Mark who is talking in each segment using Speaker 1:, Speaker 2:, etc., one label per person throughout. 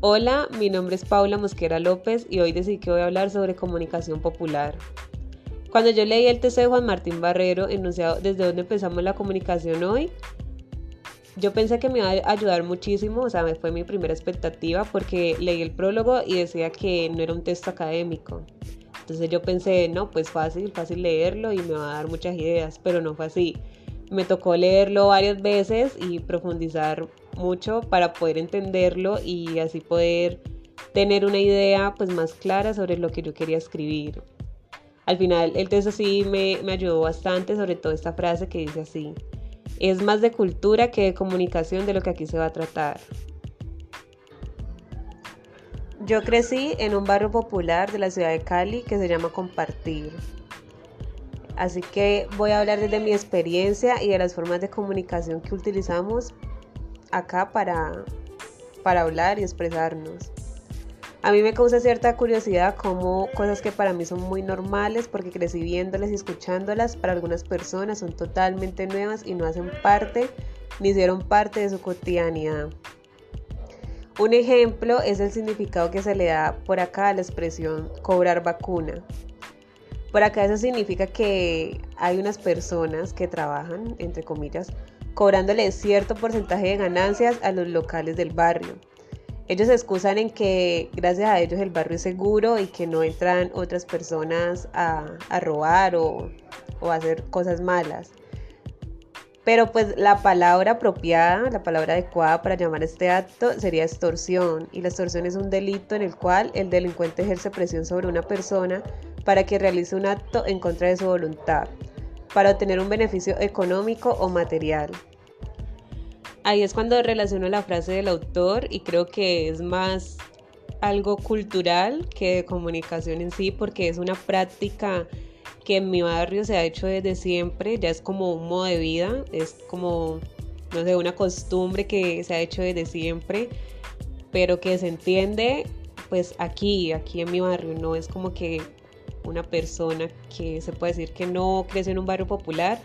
Speaker 1: Hola, mi nombre es Paula Mosquera López y hoy decidí que voy a hablar sobre comunicación popular. Cuando yo leí el texto de Juan Martín Barrero enunciado desde dónde empezamos la comunicación hoy, yo pensé que me iba a ayudar muchísimo, o sea, fue mi primera expectativa porque leí el prólogo y decía que no era un texto académico. Entonces yo pensé, no, pues fácil, fácil leerlo y me va a dar muchas ideas, pero no fue así. Me tocó leerlo varias veces y profundizar mucho para poder entenderlo y así poder tener una idea pues más clara sobre lo que yo quería escribir. Al final el texto sí me, me ayudó bastante, sobre todo esta frase que dice así, es más de cultura que de comunicación de lo que aquí se va a tratar. Yo crecí en un barrio popular de la ciudad de Cali que se llama Compartir. Así que voy a hablar desde mi experiencia y de las formas de comunicación que utilizamos acá para, para hablar y expresarnos. A mí me causa cierta curiosidad como cosas que para mí son muy normales porque crecí viéndolas y escuchándolas para algunas personas son totalmente nuevas y no hacen parte ni hicieron parte de su cotidianidad. Un ejemplo es el significado que se le da por acá a la expresión cobrar vacuna. Por acá eso significa que hay unas personas que trabajan, entre comillas, cobrándole cierto porcentaje de ganancias a los locales del barrio. Ellos se excusan en que gracias a ellos el barrio es seguro y que no entran otras personas a, robar o, o a hacer cosas malas. Pero pues la palabra apropiada, la palabra adecuada para llamar este acto sería extorsión. Y la extorsión es un delito en el cual el delincuente ejerce presión sobre una persona para que realice un acto en contra de su voluntad, para obtener un beneficio económico o material. Ahí es cuando relaciono la frase del autor y creo que es más algo cultural que de comunicación en sí, porque es una práctica que en mi barrio se ha hecho desde siempre, ya es como un modo de vida, es como, no sé, una costumbre que se ha hecho desde siempre, pero que se entiende pues aquí, aquí en mi barrio, no es como que una persona que se puede decir que no creció en un barrio popular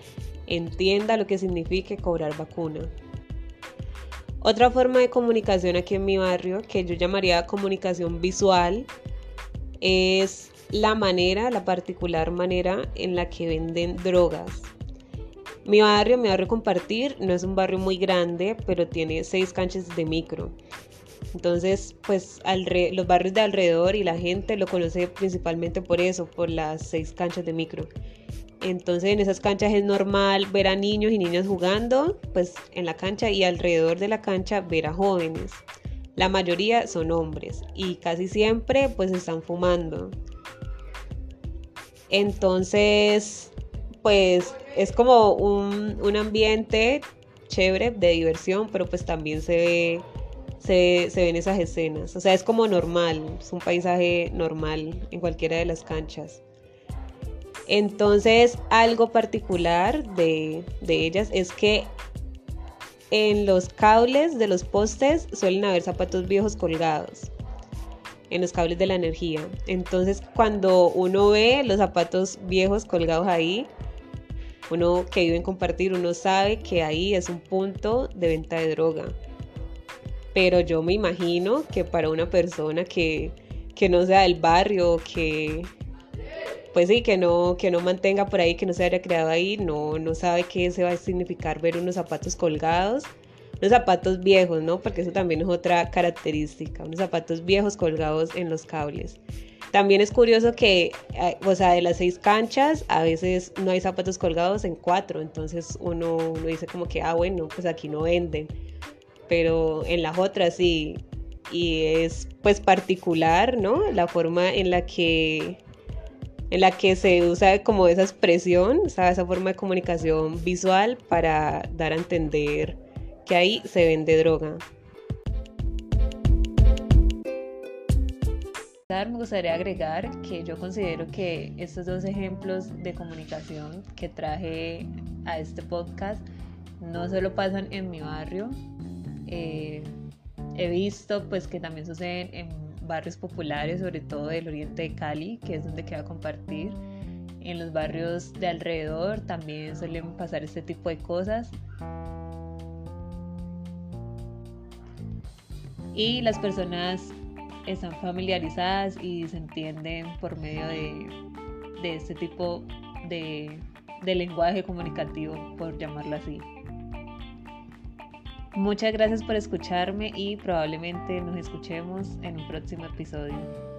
Speaker 1: entienda lo que significa cobrar vacuna. Otra forma de comunicación aquí en mi barrio, que yo llamaría comunicación visual, es la manera, la particular manera en la que venden drogas. Mi barrio, mi barrio compartir, no es un barrio muy grande, pero tiene seis canchas de micro. Entonces, pues los barrios de alrededor y la gente lo conoce principalmente por eso, por las seis canchas de micro. Entonces en esas canchas es normal ver a niños y niñas jugando, pues en la cancha y alrededor de la cancha ver a jóvenes. La mayoría son hombres y casi siempre pues están fumando. Entonces, pues es como un, ambiente chévere de diversión, pero pues también se ve, se, se, ven esas escenas. O sea, es como normal, es un paisaje normal en cualquiera de las canchas. Entonces, algo particular de, de ellas es que en los cables de los postes suelen haber zapatos viejos colgados en los cables de la energía. Entonces, cuando uno ve los zapatos viejos colgados ahí, uno que vive en compartir, uno sabe que ahí es un punto de venta de droga. Pero yo me imagino que para una persona que, que no sea del barrio, que pues sí, que no, que no mantenga por ahí, que no se haya creado ahí, no, no sabe qué se va a significar ver unos zapatos colgados unos zapatos viejos, ¿no? Porque eso también es otra característica, unos zapatos viejos colgados en los cables. También es curioso que, eh, o sea, de las seis canchas, a veces no hay zapatos colgados en cuatro, entonces uno, uno dice como que, ah, bueno, pues aquí no venden, pero en las otras sí, y es pues particular, ¿no? La forma en la que en la que se usa como esa expresión, esa forma de comunicación visual para dar a entender que ahí se vende droga. Me gustaría agregar que yo considero que estos dos ejemplos de comunicación que traje a este podcast no solo pasan en mi barrio, eh, he visto pues que también suceden en barrios populares, sobre todo del oriente de Cali, que es donde queda compartir. En los barrios de alrededor también suelen pasar este tipo de cosas.
Speaker 2: y las personas están familiarizadas y se entienden por medio de, este tipo de, de lenguaje comunicativo, por llamarlo así. Muchas gracias por escucharme y probablemente nos escuchemos en un próximo episodio.